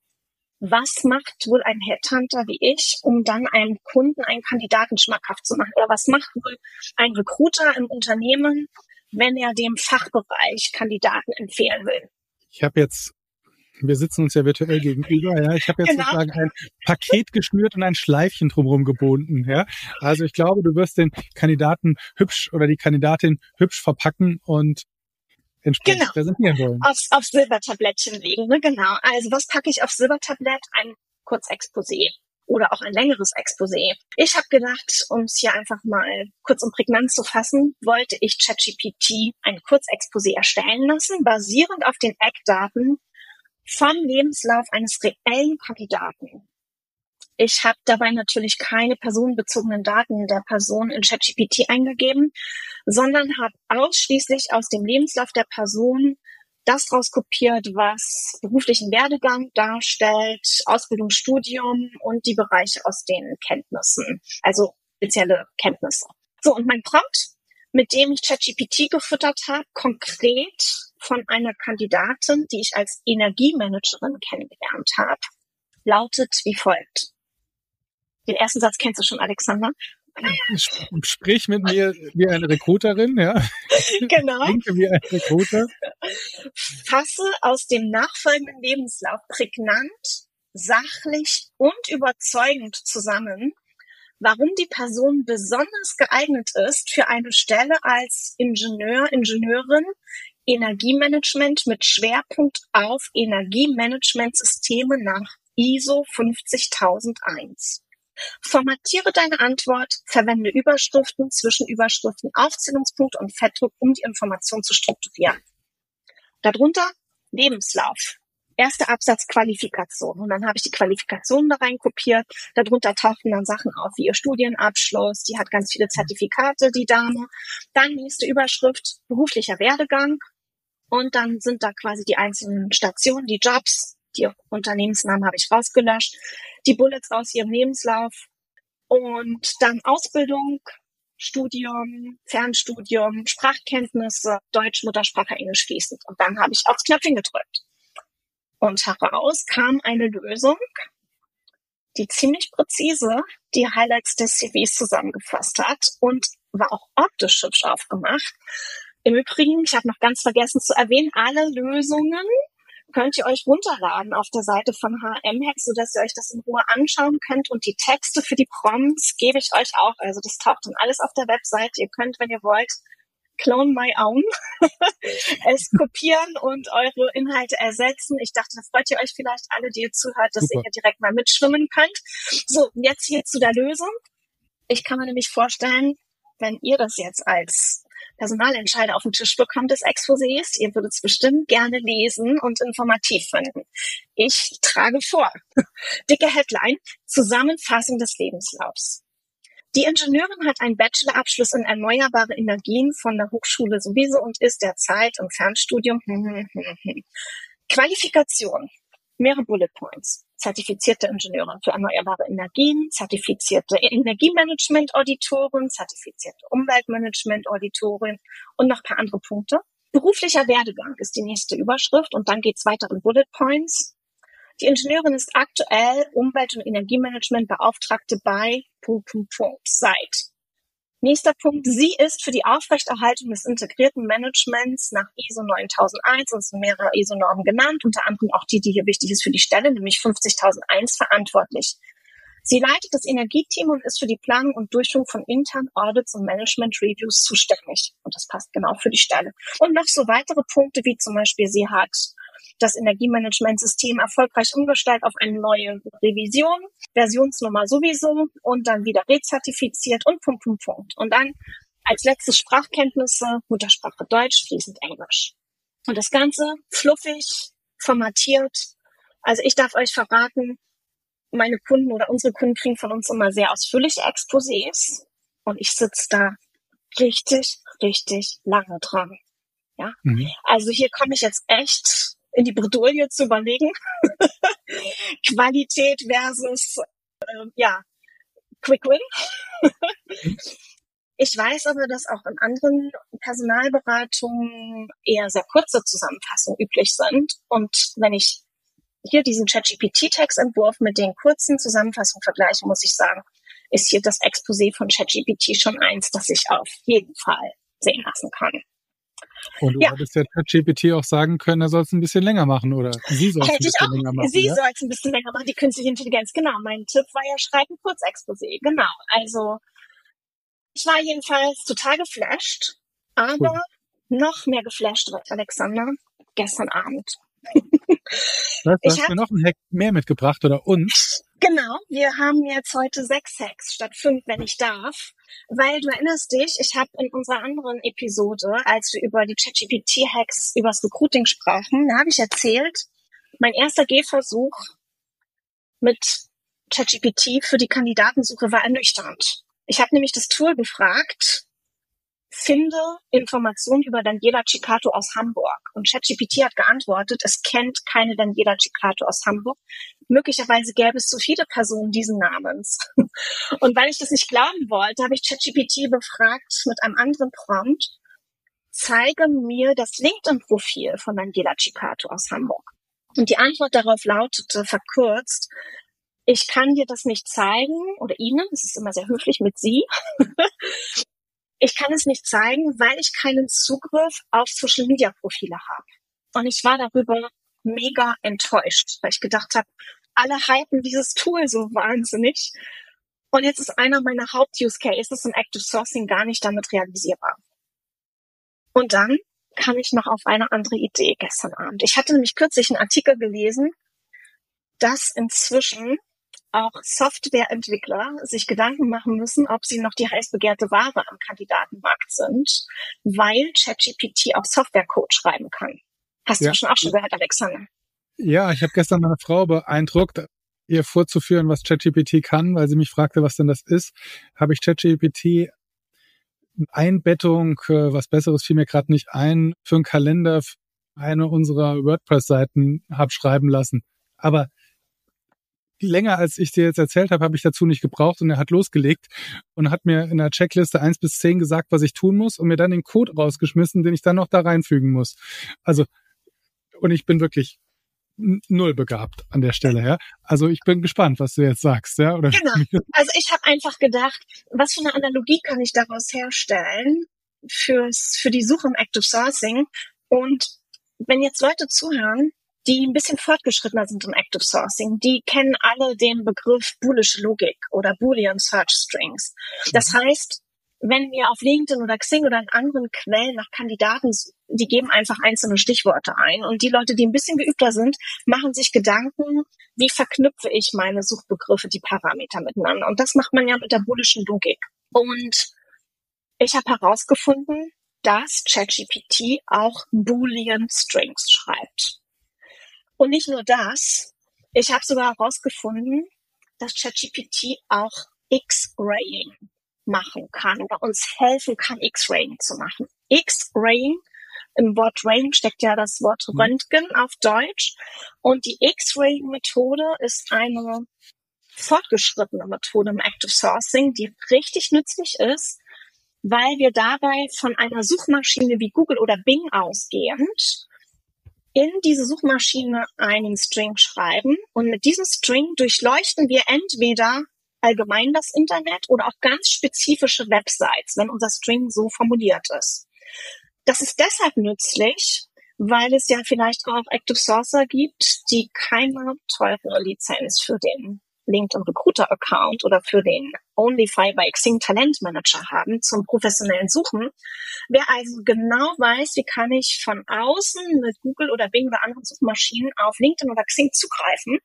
Speaker 2: Was macht wohl ein Headhunter wie ich, um dann einem Kunden einen Kandidaten schmackhaft zu machen? Oder was macht wohl ein Recruiter im Unternehmen, wenn er dem Fachbereich Kandidaten empfehlen will?
Speaker 1: Ich habe jetzt Wir sitzen uns ja virtuell gegenüber. Ja, ich habe jetzt genau. sozusagen ein Paket geschnürt und ein Schleifchen drumherum gebunden. Ja, also ich glaube, du wirst den Kandidaten hübsch oder die Kandidatin hübsch verpacken und entsprechend genau. präsentieren wollen.
Speaker 2: Aufs, aufs Silbertablettchen legen, ne? genau. Also was packe ich auf Silbertablett? Ein Kurzexposé oder auch ein längeres Exposé. Ich habe gedacht, um es hier einfach mal kurz und prägnant zu fassen, wollte ich ChatGPT ein Kurzexposé erstellen lassen, basierend auf den Eckdaten vom Lebenslauf eines reellen Kandidaten. Ich habe dabei natürlich keine personenbezogenen Daten der Person in ChatGPT eingegeben, sondern habe ausschließlich aus dem Lebenslauf der Person das rauskopiert, was beruflichen Werdegang darstellt, Ausbildung, Studium und die Bereiche aus den Kenntnissen, also spezielle Kenntnisse. So, und mein Prompt, mit dem ich ChatGPT gefüttert habe, konkret von einer Kandidatin, die ich als Energiemanagerin kennengelernt habe, lautet wie folgt. Den ersten Satz kennst du schon, Alexander.
Speaker 1: Sprich mit mir wie eine Rekruterin, ja.
Speaker 2: Genau.
Speaker 1: Denke wie ein Rekruter.
Speaker 2: Fasse aus dem nachfolgenden Lebenslauf prägnant, sachlich und überzeugend zusammen, warum die Person besonders geeignet ist für eine Stelle als Ingenieur, Ingenieurin, Energiemanagement mit Schwerpunkt auf Energiemanagementsysteme nach ISO 50001. Formatiere deine Antwort, verwende Überschriften, Zwischenüberschriften, Aufzählungspunkte und Fettdruck, um die Information zu strukturieren. Darunter Lebenslauf. Erster Absatz Qualifikation. Und dann habe ich die Qualifikationen da rein kopiert. Darunter tauchten dann Sachen auf wie ihr Studienabschluss. Die hat ganz viele Zertifikate, die Dame. Dann nächste Überschrift beruflicher Werdegang. Und dann sind da quasi die einzelnen Stationen, die Jobs, die Unternehmensnamen habe ich rausgelöscht die Bullets aus ihrem Lebenslauf und dann Ausbildung, Studium, Fernstudium, Sprachkenntnisse, Deutsch, Muttersprache, Englisch fließend. Und dann habe ich aufs Knöpfchen gedrückt. Und heraus kam eine Lösung, die ziemlich präzise die Highlights des CVs zusammengefasst hat und war auch optisch hübsch aufgemacht. Im Übrigen, ich habe noch ganz vergessen zu erwähnen, alle Lösungen könnt ihr euch runterladen auf der Seite von HMHack, sodass ihr euch das in Ruhe anschauen könnt. Und die Texte für die Prompts gebe ich euch auch. Also das taucht dann alles auf der Webseite. Ihr könnt, wenn ihr wollt, Clone My Own, es kopieren und eure Inhalte ersetzen. Ich dachte, da freut ihr euch vielleicht alle, die ihr zuhört, dass Super. ihr hier direkt mal mitschwimmen könnt. So, jetzt hier zu der Lösung. Ich kann mir nämlich vorstellen, wenn ihr das jetzt als Personalentscheider auf den Tisch bekommt des Exposés. Ihr würdet es bestimmt gerne lesen und informativ finden. Ich trage vor. Dicke Headline. Zusammenfassung des Lebenslaufs. Die Ingenieurin hat einen Bachelorabschluss in erneuerbare Energien von der Hochschule sowieso und ist derzeit im Fernstudium. Qualifikation. Mehrere Bullet Points zertifizierte Ingenieurin für erneuerbare Energien, zertifizierte Energiemanagement-Auditorin, zertifizierte Umweltmanagement-Auditorin und noch paar andere Punkte. Beruflicher Werdegang ist die nächste Überschrift und dann geht's weiter in Bullet Points. Die Ingenieurin ist aktuell Umwelt- und Energiemanagement-Beauftragte bei seit Nächster Punkt. Sie ist für die Aufrechterhaltung des integrierten Managements nach ISO 9001, und es sind mehrere ISO-Normen genannt, unter anderem auch die, die hier wichtig ist für die Stelle, nämlich 50001 verantwortlich. Sie leitet das Energieteam und ist für die Planung und Durchführung von internen Audits und Management Reviews zuständig. Und das passt genau für die Stelle. Und noch so weitere Punkte, wie zum Beispiel, sie hat das Energiemanagementsystem erfolgreich umgestellt auf eine neue Revision, Versionsnummer sowieso und dann wieder rezertifiziert und Punkt, Punkt, Punkt. Und dann als letztes Sprachkenntnisse, Muttersprache Deutsch, fließend Englisch. Und das Ganze fluffig, formatiert. Also ich darf euch verraten, meine Kunden oder unsere Kunden kriegen von uns immer sehr ausführliche Exposés und ich sitze da richtig, richtig lange dran. Ja, mhm. also hier komme ich jetzt echt in die Bredouille zu überlegen. Qualität versus, äh, ja, Quick Win. ich weiß aber, dass auch in anderen Personalberatungen eher sehr kurze Zusammenfassungen üblich sind. Und wenn ich hier diesen ChatGPT-Textentwurf mit den kurzen Zusammenfassungen vergleiche, muss ich sagen, ist hier das Exposé von ChatGPT schon eins, das ich auf jeden Fall sehen lassen kann.
Speaker 1: Und du ja. hättest ja ChatGPT auch sagen können, er soll es ein bisschen länger machen oder sie soll es ein bisschen
Speaker 2: auch,
Speaker 1: länger machen.
Speaker 2: Sie ja? soll es ein bisschen länger machen, die künstliche Intelligenz. Genau, mein Tipp war ja, schreib ein Kurzexposé. Genau, also ich war jedenfalls total geflasht, aber cool. noch mehr geflasht war Alexander gestern Abend.
Speaker 1: Du hast hab, mir noch einen Hack mehr mitgebracht oder uns?
Speaker 2: Genau, wir haben jetzt heute sechs Hacks statt fünf, wenn ich darf. Weil du erinnerst dich, ich habe in unserer anderen Episode, als wir über die ChatGPT-Hacks übers Recruiting sprachen, da habe ich erzählt, mein erster Gehversuch mit ChatGPT für die Kandidatensuche war ernüchternd. Ich habe nämlich das Tool gefragt, finde Informationen über Daniela Ciccato aus Hamburg. Und ChatGPT hat geantwortet, es kennt keine Daniela Ciccato aus Hamburg. Möglicherweise gäbe es zu viele Personen diesen Namens. Und weil ich das nicht glauben wollte, habe ich ChatGPT befragt mit einem anderen Prompt, zeige mir das LinkedIn-Profil von Daniela Ciccato aus Hamburg. Und die Antwort darauf lautete verkürzt, ich kann dir das nicht zeigen oder Ihnen, es ist immer sehr höflich mit Sie, ich kann es nicht zeigen, weil ich keinen Zugriff auf Social Media Profile habe. Und ich war darüber mega enttäuscht, weil ich gedacht habe, alle hypen dieses Tool so wahnsinnig. Und jetzt ist einer meiner Haupt-Use Cases im Active Sourcing gar nicht damit realisierbar. Und dann kam ich noch auf eine andere Idee gestern Abend. Ich hatte nämlich kürzlich einen Artikel gelesen, dass inzwischen auch Softwareentwickler sich Gedanken machen müssen, ob sie noch die heiß begehrte Ware am Kandidatenmarkt sind, weil ChatGPT auch Softwarecode schreiben kann. Hast ja. du schon auch schon gehört, Alexander?
Speaker 1: Ja, ich habe gestern meine Frau beeindruckt, ihr vorzuführen, was ChatGPT kann, weil sie mich fragte, was denn das ist. Habe ich ChatGPT Einbettung, äh, was Besseres fiel mir gerade nicht ein, für einen Kalender eine unserer WordPress-Seiten habe schreiben lassen. Aber länger als ich dir jetzt erzählt habe, habe ich dazu nicht gebraucht und er hat losgelegt und hat mir in der Checkliste eins bis zehn gesagt, was ich tun muss und mir dann den Code rausgeschmissen, den ich dann noch da reinfügen muss. Also, und ich bin wirklich null begabt an der Stelle, ja. Also ich bin gespannt, was du jetzt sagst, ja. Oder
Speaker 2: genau. Also ich habe einfach gedacht, was für eine Analogie kann ich daraus herstellen fürs, für die Suche im Active Sourcing? Und wenn jetzt Leute zuhören, die ein bisschen fortgeschrittener sind im Active Sourcing, die kennen alle den Begriff Boolische Logik oder Boolean Search Strings. Das mhm. heißt, wenn wir auf LinkedIn oder Xing oder in anderen Quellen nach Kandidaten, die geben einfach einzelne Stichworte ein. Und die Leute, die ein bisschen geübter sind, machen sich Gedanken, wie verknüpfe ich meine Suchbegriffe, die Parameter miteinander. Und das macht man ja mit der boolischen Logik. Und ich habe herausgefunden, dass ChatGPT auch Boolean Strings schreibt. Und nicht nur das, ich habe sogar herausgefunden, dass ChatGPT auch X-Raying machen kann oder uns helfen kann, X-Raying zu machen. X-Raying, im Wort Raying steckt ja das Wort mhm. Röntgen auf Deutsch. Und die X-Raying-Methode ist eine fortgeschrittene Methode im Active Sourcing, die richtig nützlich ist, weil wir dabei von einer Suchmaschine wie Google oder Bing ausgehend in diese Suchmaschine einen String schreiben und mit diesem String durchleuchten wir entweder allgemein das Internet oder auch ganz spezifische Websites, wenn unser String so formuliert ist. Das ist deshalb nützlich, weil es ja vielleicht auch Active Sourcer gibt, die keine teure Lizenz für den LinkedIn Recruiter Account oder für den OnlyFi bei Xing Talent Manager haben zum professionellen Suchen. Wer also genau weiß, wie kann ich von außen mit Google oder Bing oder anderen Suchmaschinen auf LinkedIn oder Xing zugreifen,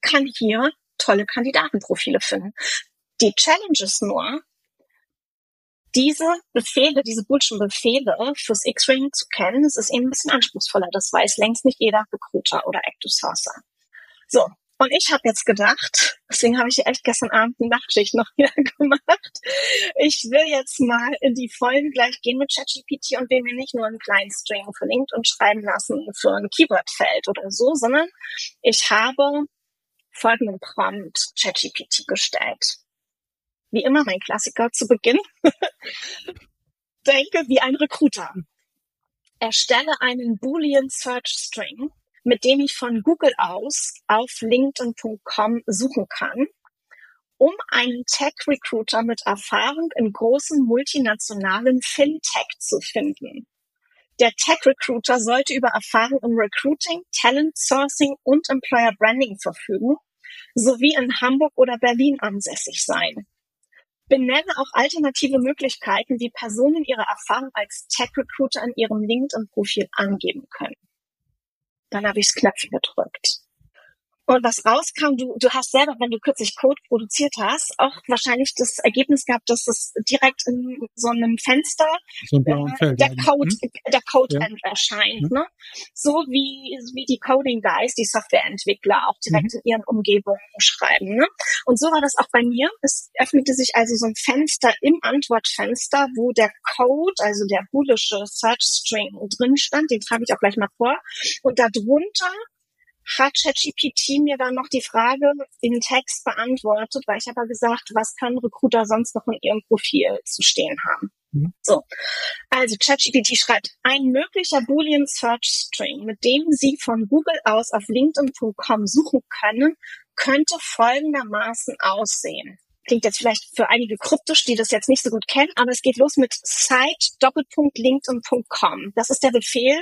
Speaker 2: kann hier tolle Kandidatenprofile finden. Die Challenge ist nur, diese Befehle, diese Bullshit Befehle fürs X-Ring zu kennen, es ist eben ein bisschen anspruchsvoller. Das weiß längst nicht jeder Recruiter oder Active Sourcer. So, und ich habe jetzt gedacht, deswegen habe ich echt gestern Abend eine Nachtschicht noch wieder gemacht. Ich will jetzt mal in die Folgen gleich gehen mit ChatGPT und will mir nicht nur einen kleinen String für LinkedIn schreiben lassen für ein Keywordfeld oder so, sondern ich habe folgenden Prompt ChatGPT gestellt. Wie immer mein Klassiker zu Beginn. Denke wie ein Recruiter. Erstelle einen Boolean Search String mit dem ich von Google aus auf LinkedIn.com suchen kann, um einen Tech-Recruiter mit Erfahrung in großen multinationalen Fintech zu finden. Der Tech Recruiter sollte über Erfahrung im Recruiting, Talent Sourcing und Employer Branding verfügen, sowie in Hamburg oder Berlin ansässig sein. Benenne auch alternative Möglichkeiten, wie Personen ihre Erfahrung als Tech Recruiter in ihrem LinkedIn-Profil angeben können. Dann habe ich das Knöpfchen gedrückt. Und was rauskam, du, du hast selber, wenn du kürzlich Code produziert hast, auch wahrscheinlich das Ergebnis gehabt, dass es direkt in so einem Fenster
Speaker 1: so ein
Speaker 2: äh,
Speaker 1: Feld,
Speaker 2: der
Speaker 1: ja.
Speaker 2: Code,
Speaker 1: Hm?
Speaker 2: der Code
Speaker 1: Ja.
Speaker 2: erscheint.
Speaker 1: Mhm.
Speaker 2: Ne? So wie, wie die Coding Guys, die Softwareentwickler auch direkt
Speaker 1: Mhm.
Speaker 2: in ihren Umgebungen schreiben. Ne? Und so war das auch bei mir. Es öffnete sich also so ein Fenster im Antwortfenster, wo der Code, also der boolische Search String drin stand. Den trage ich auch gleich mal vor. Und darunter hat ChatGPT mir dann noch die Frage in Text beantwortet, weil ich habe ja gesagt, was können Recruiter sonst noch in ihrem Profil zu stehen haben.
Speaker 1: Mhm.
Speaker 2: So, also ChatGPT schreibt, ein möglicher Boolean Search String, mit dem Sie von Google aus auf LinkedIn.com suchen können, könnte folgendermaßen aussehen. Klingt jetzt vielleicht für einige kryptisch, die das jetzt nicht so gut kennen, aber es geht los mit site.linkedin.com. Das ist der Befehl,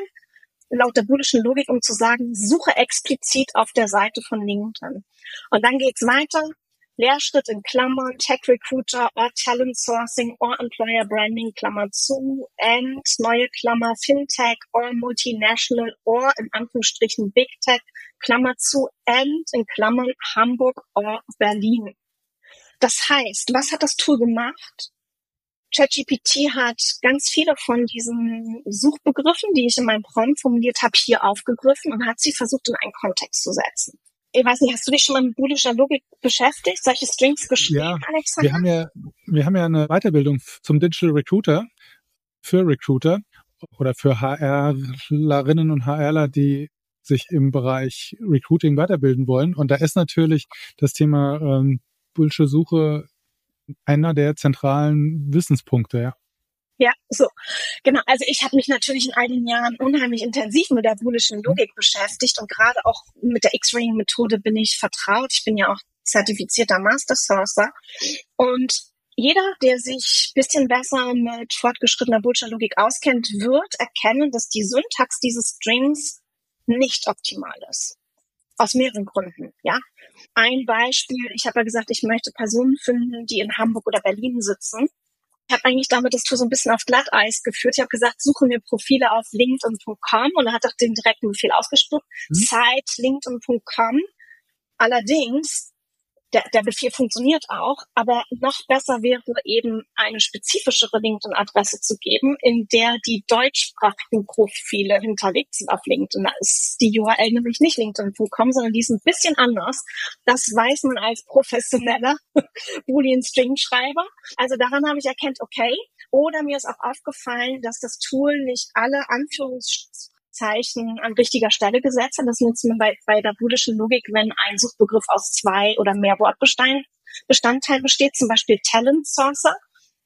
Speaker 2: laut der boolischen Logik, um zu sagen, suche explizit auf der Seite von LinkedIn. Und dann geht's weiter. Lehrschritt in Klammern, Tech Recruiter or Talent Sourcing or Employer Branding, Klammer zu, and neue Klammer Fintech or Multinational or in Anführungsstrichen Big Tech, Klammer zu, and in Klammern Hamburg or Berlin. Das heißt, was hat das Tool gemacht? ChatGPT hat ganz viele von diesen Suchbegriffen, die ich in meinem Prompt formuliert habe, hier aufgegriffen und hat sie versucht, in einen Kontext zu setzen. Ich weiß nicht, hast du dich schon mal mit boolischer Logik beschäftigt, solche Strings geschrieben,
Speaker 1: Ja,
Speaker 2: Alexander?
Speaker 1: Wir haben ja, wir haben ja eine Weiterbildung zum Digital Recruiter für Recruiter oder für HRlerinnen und HRler, die sich im Bereich Recruiting weiterbilden wollen. Und da ist natürlich das Thema ähm, Bullsche Suche einer der zentralen Wissenspunkte. Ja.
Speaker 2: Ja, so. Genau. Also ich habe mich natürlich in all den Jahren unheimlich intensiv mit der boolischen Logik beschäftigt und gerade auch mit der X-Ring-Methode bin ich vertraut. Ich bin ja auch zertifizierter Master Sourcer. Und jeder, der sich bisschen besser mit fortgeschrittener boolscher Logik auskennt, wird erkennen, dass die Syntax dieses Strings nicht optimal ist. Aus mehreren Gründen, ja. Ein Beispiel, ich habe ja gesagt, ich möchte Personen finden, die in Hamburg oder Berlin sitzen. Ich habe eigentlich damit das Tool so ein bisschen auf Glatteis geführt. Ich habe gesagt, suche mir Profile auf LinkedIn.com und er hat auch den direkten Befehl ausgespuckt.
Speaker 1: Mhm.
Speaker 2: Site LinkedIn.com. Allerdings, der, der Befehl funktioniert auch, aber noch besser wäre eben eine spezifischere LinkedIn-Adresse zu geben, in der die deutschsprachigen Profile hinterlegt sind auf LinkedIn. Da ist die URL nämlich nicht LinkedIn.com, sondern die ist ein bisschen anders. Das weiß man als professioneller Boolean String Schreiber. Also daran habe ich erkannt, okay. Oder mir ist auch aufgefallen, dass das Tool nicht alle Anführungszeichen an richtiger Stelle gesetzt hat. Das nutzt man bei, bei der boolischen Logik, wenn ein Suchbegriff aus zwei oder mehr Wortbestandteilen Bestandteil besteht, zum Beispiel Talent Sourcer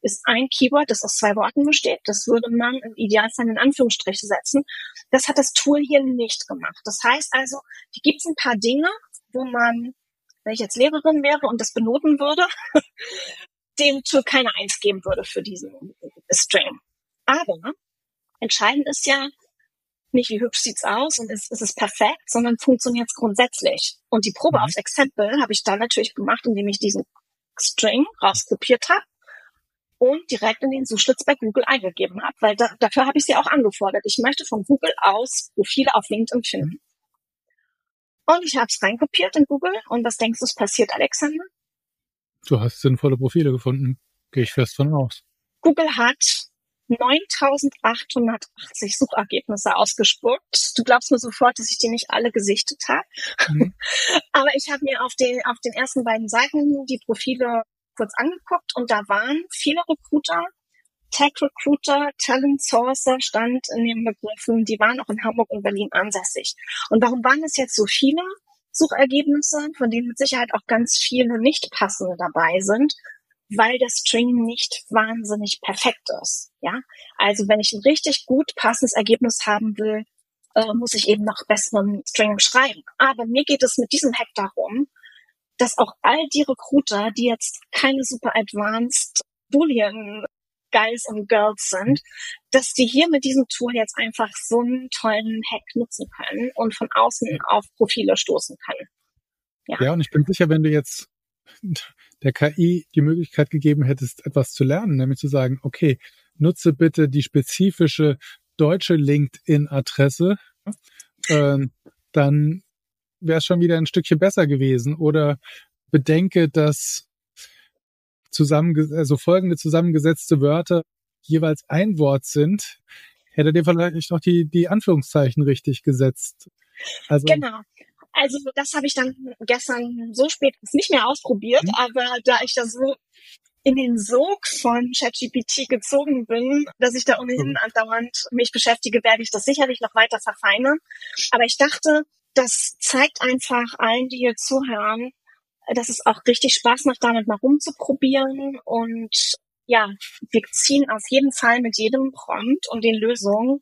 Speaker 2: ist ein Keyword, das aus zwei Worten besteht. Das würde man im Idealfall in Anführungsstriche setzen. Das hat das Tool hier nicht gemacht. Das heißt also, hier gibt es ein paar Dinge, wo man, wenn ich jetzt Lehrerin wäre und das benoten würde, dem Tool keine Eins geben würde für diesen String. Aber entscheidend ist ja nicht, wie hübsch sieht's aus und ist, ist es perfekt, sondern funktioniert es grundsätzlich. Und die Probe
Speaker 1: Mhm.
Speaker 2: aufs Exempel habe ich dann natürlich gemacht, indem ich diesen String rauskopiert habe und direkt in den Suchschlitz bei Google eingegeben habe, weil da, dafür habe ich sie auch angefordert. Ich möchte von Google aus Profile auf LinkedIn finden. Und ich habe es reinkopiert in Google. Und was denkst du, ist passiert, Alexander?
Speaker 1: Du hast sinnvolle Profile gefunden. Gehe ich fest von aus.
Speaker 2: Google hat 9880 Suchergebnisse ausgespuckt. Du glaubst mir sofort, dass ich die nicht alle gesichtet habe.
Speaker 1: Mhm.
Speaker 2: Aber ich habe mir auf den, auf den ersten beiden Seiten die Profile kurz angeguckt und da waren viele Recruiter, Tech Recruiter, Talent Sourcer stand in den Begriffen, die waren auch in Hamburg und Berlin ansässig. Und warum waren es jetzt so viele Suchergebnisse, von denen mit Sicherheit auch ganz viele nicht passende dabei sind? Weil der String nicht wahnsinnig perfekt ist. Ja, also wenn ich ein richtig gut passendes Ergebnis haben will, äh, muss ich eben noch besseren String schreiben. Aber mir geht es mit diesem Hack darum, dass auch all die Recruiter, die jetzt keine super advanced Boolean Guys und Girls sind, dass die hier mit diesem Tool jetzt einfach so einen tollen Hack nutzen können und von außen auf Profile stoßen können.
Speaker 1: Ja. ja, und ich bin sicher, wenn du jetzt der KI die Möglichkeit gegeben hättest, etwas zu lernen, nämlich zu sagen, okay, nutze bitte die spezifische deutsche LinkedIn-Adresse, äh, dann wäre es schon wieder ein Stückchen besser gewesen. Oder bedenke, dass zusammen, also folgende zusammengesetzte Wörter jeweils ein Wort sind, hätte dir vielleicht noch die, die Anführungszeichen richtig gesetzt.
Speaker 2: Also, genau. Also das habe ich dann gestern so spät nicht mehr ausprobiert, mhm. aber da ich da so in den Sog von ChatGPT gezogen bin, dass ich da ohnehin mhm. andauernd mich beschäftige, werde ich das sicherlich noch weiter verfeinern. Aber ich dachte, das zeigt einfach allen, die hier zuhören, dass es auch richtig Spaß macht, damit mal rumzuprobieren. Und ja, wir ziehen auf jeden Fall mit jedem Prompt und den Lösungen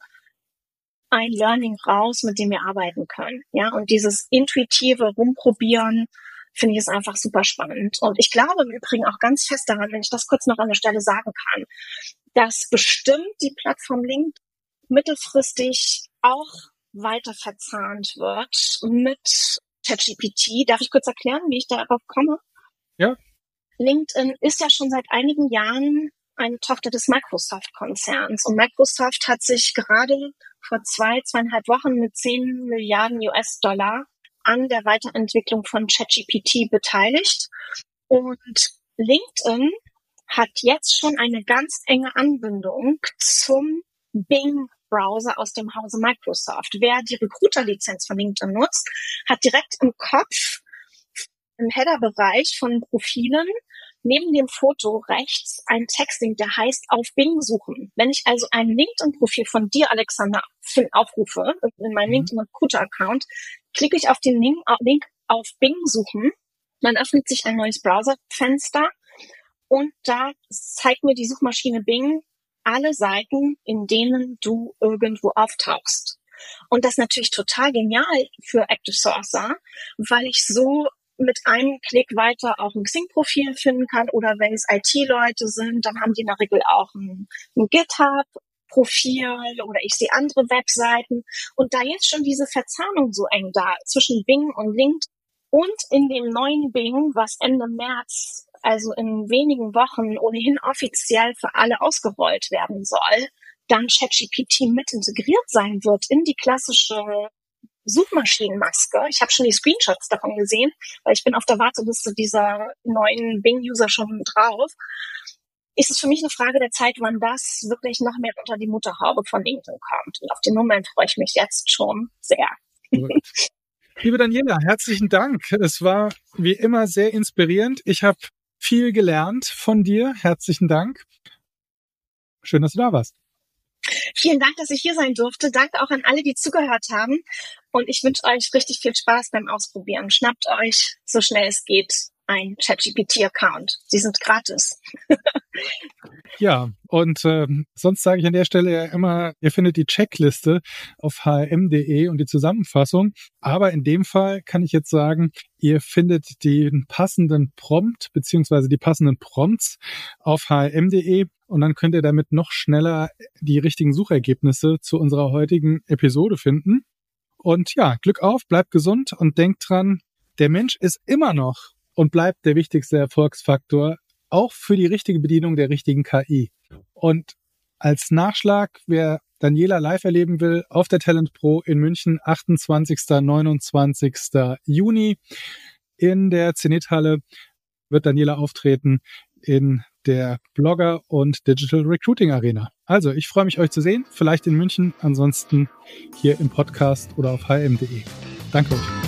Speaker 2: ein Learning raus, mit dem wir arbeiten können. Ja, und dieses intuitive Rumprobieren finde ich ist einfach super spannend. Und ich glaube im Übrigen auch ganz fest daran, wenn ich das kurz noch an der Stelle sagen kann, dass bestimmt die Plattform Link mittelfristig auch weiter verzahnt wird mit ChatGPT. Darf ich kurz erklären, wie ich darauf komme?
Speaker 1: Ja.
Speaker 2: LinkedIn ist ja schon seit einigen Jahren eine Tochter des Microsoft-Konzerns. Und Microsoft hat sich gerade vor zwei, zweieinhalb Wochen mit 10 Milliarden US-Dollar an der Weiterentwicklung von ChatGPT beteiligt. Und LinkedIn hat jetzt schon eine ganz enge Anbindung zum Bing Browser aus dem Hause Microsoft. Wer die Recruiter-Lizenz von LinkedIn nutzt, hat direkt im Kopf im Header-Bereich von Profilen neben dem Foto rechts ein Texting, der heißt auf Bing suchen. Wenn ich also ein LinkedIn-Profil von dir, Alexander, aufrufe, in meinem mhm. LinkedIn Recruiter-Account, klicke ich auf den Link, Link auf Bing suchen, dann öffnet sich ein neues Browserfenster und da zeigt mir die Suchmaschine Bing alle Seiten, in denen du irgendwo auftauchst. Und das ist natürlich total genial für Active Sourcer, weil ich so mit einem Klick weiter auch ein Xing-Profil finden kann oder wenn es IT-Leute sind, dann haben die in der Regel auch ein, ein GitHub-Profil oder ich sehe andere Webseiten. Und da jetzt schon diese Verzahnung so eng da zwischen Bing und LinkedIn und in dem neuen Bing, was Ende März also in wenigen Wochen ohnehin offiziell für alle ausgerollt werden soll, dann ChatGPT mit integriert sein wird in die klassische Suchmaschinenmaske. Ich habe schon die Screenshots davon gesehen, weil ich bin auf der Warteliste dieser neuen Bing-User schon drauf. Ist es für mich eine Frage der Zeit, wann das wirklich noch mehr unter die Mutterhaube von LinkedIn kommt. Und auf den Moment freue ich mich jetzt schon sehr.
Speaker 1: Liebe Daniela, herzlichen Dank. Es war wie immer sehr inspirierend. Ich habe viel gelernt von dir. Herzlichen Dank. Schön, dass du da warst.
Speaker 2: Vielen Dank, dass ich hier sein durfte. Danke auch an alle, die zugehört haben. Und ich wünsche euch richtig viel Spaß beim Ausprobieren. Schnappt euch, so schnell es geht, ein ChatGPT-Account. Sie sind gratis.
Speaker 1: ja, und äh, sonst sage ich an der Stelle ja immer, ihr findet die Checkliste auf hm.de und die Zusammenfassung. Aber in dem Fall kann ich jetzt sagen, ihr findet den passenden Prompt beziehungsweise die passenden Prompts auf hm.de und dann könnt ihr damit noch schneller die richtigen Suchergebnisse zu unserer heutigen Episode finden. Und ja, Glück auf, bleibt gesund und denkt dran, der Mensch ist immer noch und bleibt der wichtigste Erfolgsfaktor, auch für die richtige Bedienung der richtigen KI. Und als Nachschlag, wer Daniela live erleben will, auf der Talent Pro in München, 28. 29. Juni in der Zenithalle wird Daniela auftreten in der Blogger und Digital Recruiting Arena. Also, ich freue mich, euch zu sehen, vielleicht in München, ansonsten hier im Podcast oder auf hm.de. Danke euch.